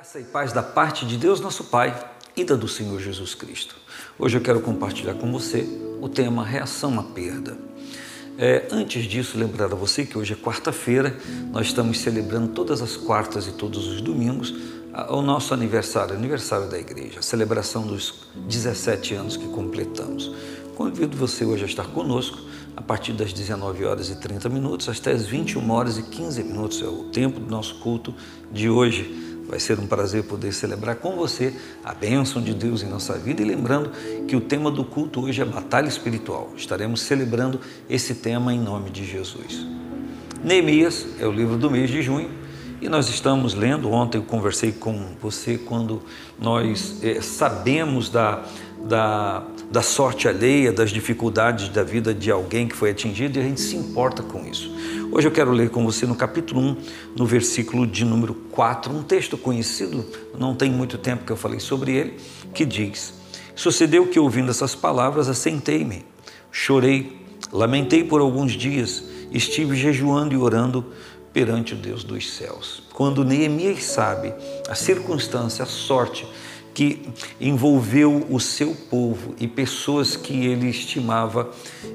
Graça e paz da parte de Deus, nosso Pai, e da do Senhor Jesus Cristo. Hoje eu quero compartilhar com você o tema Reação à Perda. É, antes disso, lembrar a você que hoje é quarta-feira, nós estamos celebrando todas as quartas e todos os domingos o nosso aniversário, aniversário da igreja, a celebração dos 17 anos que completamos. Convido você hoje a estar conosco a partir das 19 horas e 30 minutos até as 21 horas e 15 minutos, é o tempo do nosso culto de hoje Vai ser um prazer poder celebrar com você a bênção de Deus em nossa vida e lembrando que o tema do culto hoje é batalha espiritual. Estaremos celebrando esse tema em nome de Jesus. Neemias é o livro do mês de junho e nós estamos lendo. Ontem eu conversei com você quando nós é, sabemos da, da, da sorte alheia, das dificuldades da vida de alguém que foi atingido e a gente se importa com isso. Hoje eu quero ler com você no capítulo 1, no versículo de número 4, um texto conhecido, não tem muito tempo que eu falei sobre ele, que diz: Sucedeu que ouvindo essas palavras, assentei-me, chorei, lamentei por alguns dias, estive jejuando e orando perante o Deus dos céus. Quando Neemias sabe a circunstância, a sorte que envolveu o seu povo e pessoas que ele estimava,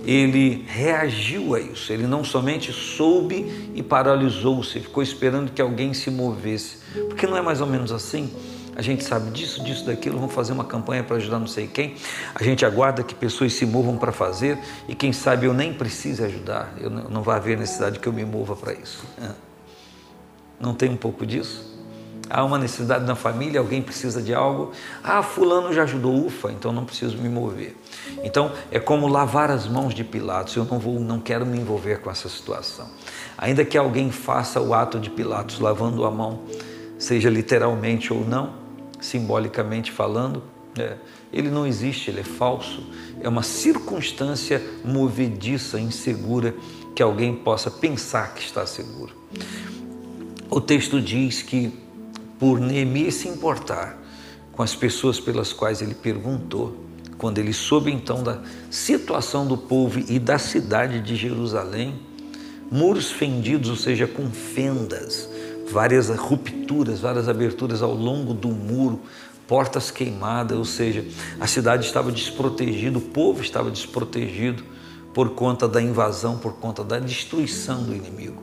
ele reagiu a isso. Ele não somente soube e paralisou-se, ficou esperando que alguém se movesse. Porque não é mais ou menos assim? A gente sabe disso, disso, daquilo, vamos fazer uma campanha para ajudar não sei quem. A gente aguarda que pessoas se movam para fazer e quem sabe eu nem precise ajudar. Eu não, não vai haver necessidade que eu me mova para isso. Não tem um pouco disso? Há uma necessidade na família, alguém precisa de algo. Ah, fulano já ajudou, ufa, então não preciso me mover. Então é como lavar as mãos de Pilatos. Eu não vou, não quero me envolver com essa situação. Ainda que alguém faça o ato de Pilatos lavando a mão, seja literalmente ou não, simbolicamente falando, é, ele não existe, ele é falso. É uma circunstância movediça, insegura, que alguém possa pensar que está seguro. O texto diz que por Neemias se importar com as pessoas pelas quais ele perguntou, quando ele soube então da situação do povo e da cidade de Jerusalém, muros fendidos, ou seja, com fendas, várias rupturas, várias aberturas ao longo do muro, portas queimadas, ou seja, a cidade estava desprotegida, o povo estava desprotegido por conta da invasão, por conta da destruição do inimigo.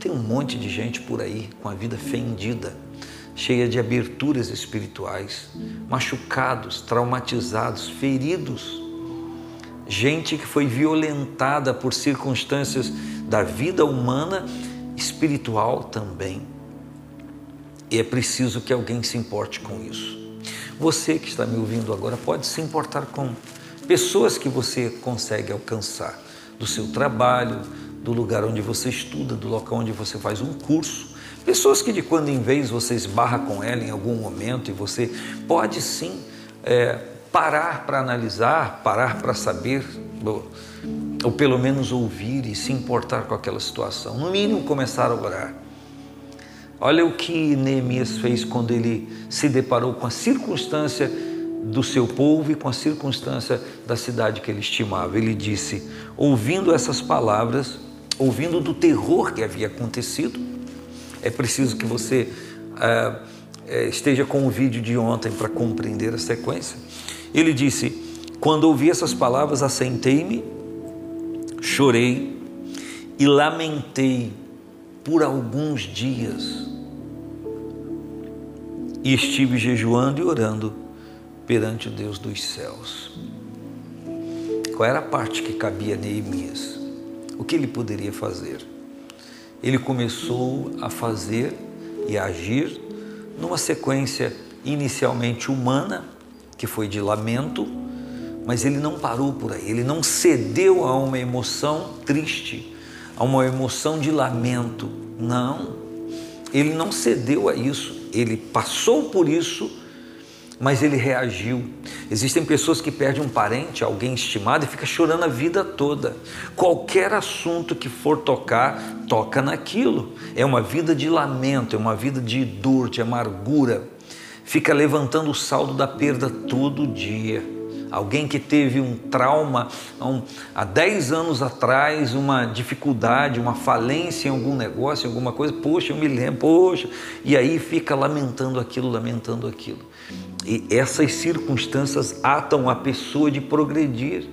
Tem um monte de gente por aí com a vida fendida cheia de aberturas espirituais, machucados, traumatizados, feridos. Gente que foi violentada por circunstâncias da vida humana, espiritual também. E é preciso que alguém se importe com isso. Você que está me ouvindo agora pode se importar com pessoas que você consegue alcançar, do seu trabalho, do lugar onde você estuda, do local onde você faz um curso Pessoas que de quando em vez você esbarra com ela em algum momento e você pode sim é, parar para analisar, parar para saber, ou, ou pelo menos ouvir e se importar com aquela situação. No mínimo, começar a orar. Olha o que Neemias fez quando ele se deparou com a circunstância do seu povo e com a circunstância da cidade que ele estimava. Ele disse, ouvindo essas palavras, ouvindo do terror que havia acontecido, é preciso que você ah, é, esteja com o vídeo de ontem para compreender a sequência. Ele disse: Quando ouvi essas palavras, assentei-me, chorei e lamentei por alguns dias. E estive jejuando e orando perante o Deus dos céus. Qual era a parte que cabia Neemias? O que ele poderia fazer? Ele começou a fazer e a agir numa sequência inicialmente humana, que foi de lamento, mas ele não parou por aí, ele não cedeu a uma emoção triste, a uma emoção de lamento. Não, ele não cedeu a isso, ele passou por isso mas ele reagiu. Existem pessoas que perdem um parente, alguém estimado e fica chorando a vida toda. Qualquer assunto que for tocar, toca naquilo. É uma vida de lamento, é uma vida de dor, de amargura. Fica levantando o saldo da perda todo dia. Alguém que teve um trauma um, há 10 anos atrás, uma dificuldade, uma falência em algum negócio, em alguma coisa, poxa, eu me lembro, poxa, e aí fica lamentando aquilo, lamentando aquilo. E essas circunstâncias atam a pessoa de progredir.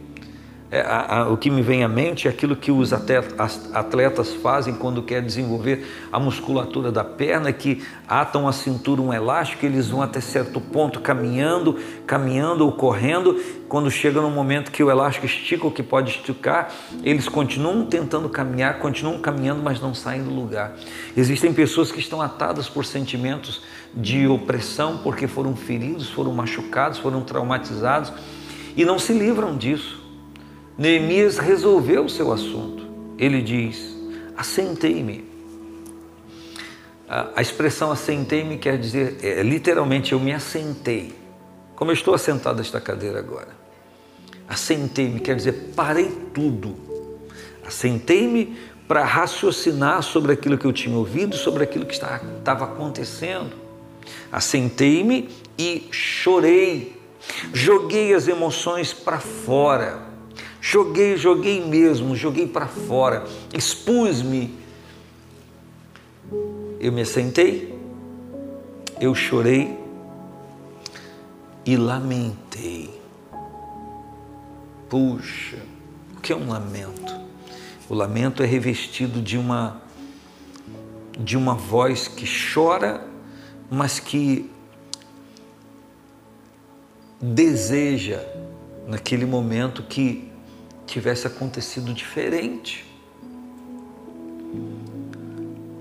É, a, a, o que me vem à mente é aquilo que os atletas fazem quando querem desenvolver a musculatura da perna, que atam a cintura um elástico, eles vão até certo ponto caminhando, caminhando ou correndo. Quando chega no momento que o elástico estica o que pode esticar, eles continuam tentando caminhar, continuam caminhando, mas não saem do lugar. Existem pessoas que estão atadas por sentimentos de opressão porque foram feridos, foram machucados, foram traumatizados e não se livram disso. Neemias resolveu o seu assunto. Ele diz: Assentei-me. A, expressão assentei-me quer dizer, é, literalmente, eu me assentei. Como eu estou assentado nesta cadeira agora. Assentei-me quer dizer, parei tudo. Assentei-me para raciocinar sobre aquilo que eu tinha ouvido, sobre aquilo que estava acontecendo. Assentei-me e chorei. Joguei as emoções para fora Joguei, joguei mesmo, joguei para fora, expus-me. Eu me sentei, eu chorei e lamentei. Puxa, o que é um lamento? O lamento é revestido de uma de uma voz que chora, mas que deseja naquele momento que tivesse acontecido diferente.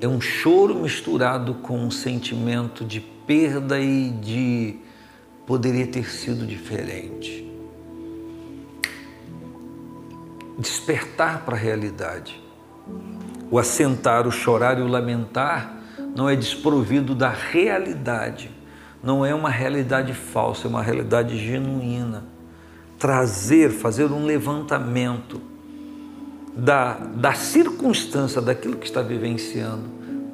É um choro misturado com um sentimento de perda e de poderia ter sido diferente. Despertar para a realidade. O assentar, o chorar e o lamentar não é desprovido da realidade. Não é uma realidade falsa, é uma realidade genuína trazer, fazer um levantamento da, da circunstância, daquilo que está vivenciando.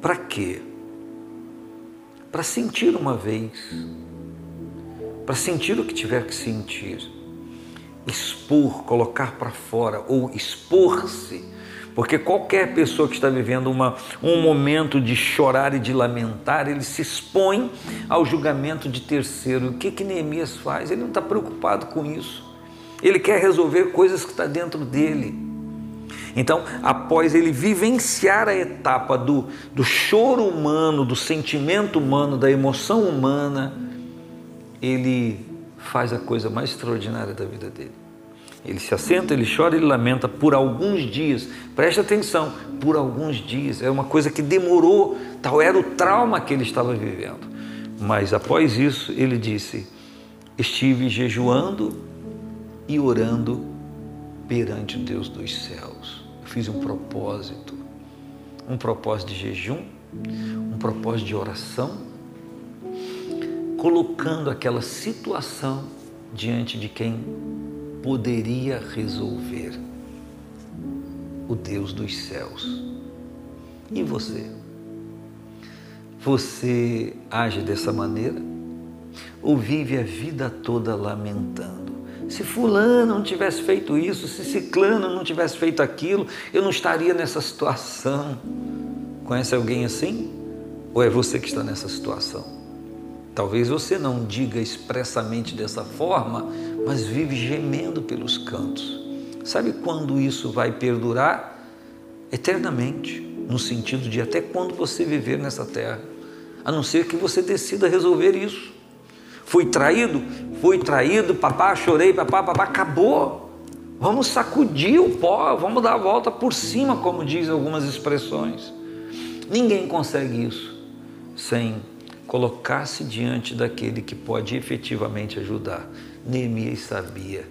Para quê? Para sentir uma vez, para sentir o que tiver que sentir, expor, colocar para fora ou expor-se. Porque qualquer pessoa que está vivendo uma, um momento de chorar e de lamentar, ele se expõe ao julgamento de terceiro. O que, que Neemias faz? Ele não está preocupado com isso. Ele quer resolver coisas que está dentro dele. Então, após ele vivenciar a etapa do, do choro humano, do sentimento humano, da emoção humana, ele faz a coisa mais extraordinária da vida dele. Ele se assenta, ele chora, ele lamenta por alguns dias. Preste atenção, por alguns dias. É uma coisa que demorou, tal era o trauma que ele estava vivendo. Mas após isso, ele disse: Estive jejuando e orando perante o Deus dos céus. Eu fiz um propósito, um propósito de jejum, um propósito de oração, colocando aquela situação diante de quem poderia resolver o Deus dos céus. E você? Você age dessa maneira? Ou vive a vida toda lamentando? Se fulano não tivesse feito isso, se ciclano não tivesse feito aquilo, eu não estaria nessa situação. Conhece alguém assim? Ou é você que está nessa situação? Talvez você não diga expressamente dessa forma, mas vive gemendo pelos cantos. Sabe quando isso vai perdurar? Eternamente, no sentido de até quando você viver nessa terra, a não ser que você decida resolver isso. Fui traído? Fui traído, papá, chorei, papá, papá, acabou. Vamos sacudir o pó, vamos dar a volta por cima, como diz algumas expressões. Ninguém consegue isso sem colocar-se diante daquele que pode efetivamente ajudar. Neemias sabia,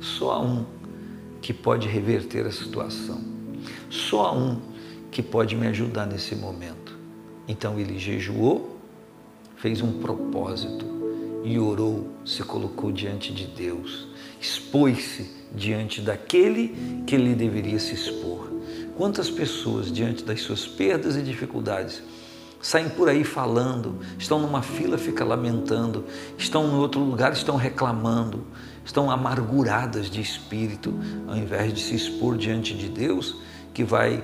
só um que pode reverter a situação, só um que pode me ajudar nesse momento. Então ele jejuou, fez um propósito e orou, se colocou diante de Deus, expôs-se diante daquele que ele deveria se expor. Quantas pessoas, diante das suas perdas e dificuldades, saem por aí falando, estão numa fila, fica lamentando, estão em outro lugar, estão reclamando, estão amarguradas de espírito, ao invés de se expor diante de Deus, que vai,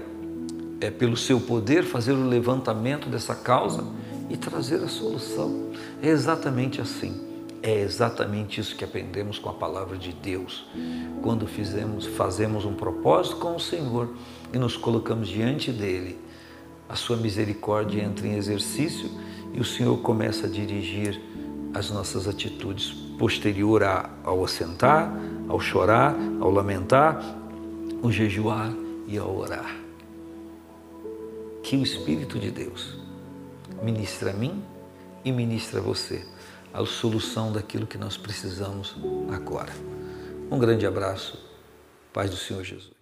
é, pelo seu poder, fazer o levantamento dessa causa e trazer a solução. É exatamente assim. É exatamente isso que aprendemos com a palavra de Deus. Quando fizemos, fazemos um propósito com o Senhor e nos colocamos diante dele, a sua misericórdia entra em exercício e o Senhor começa a dirigir as nossas atitudes posterior ao assentar, ao chorar, ao lamentar, ao jejuar e ao orar. Que o Espírito de Deus ministra a mim e ministra a você a solução daquilo que nós precisamos agora. Um grande abraço, paz do Senhor Jesus.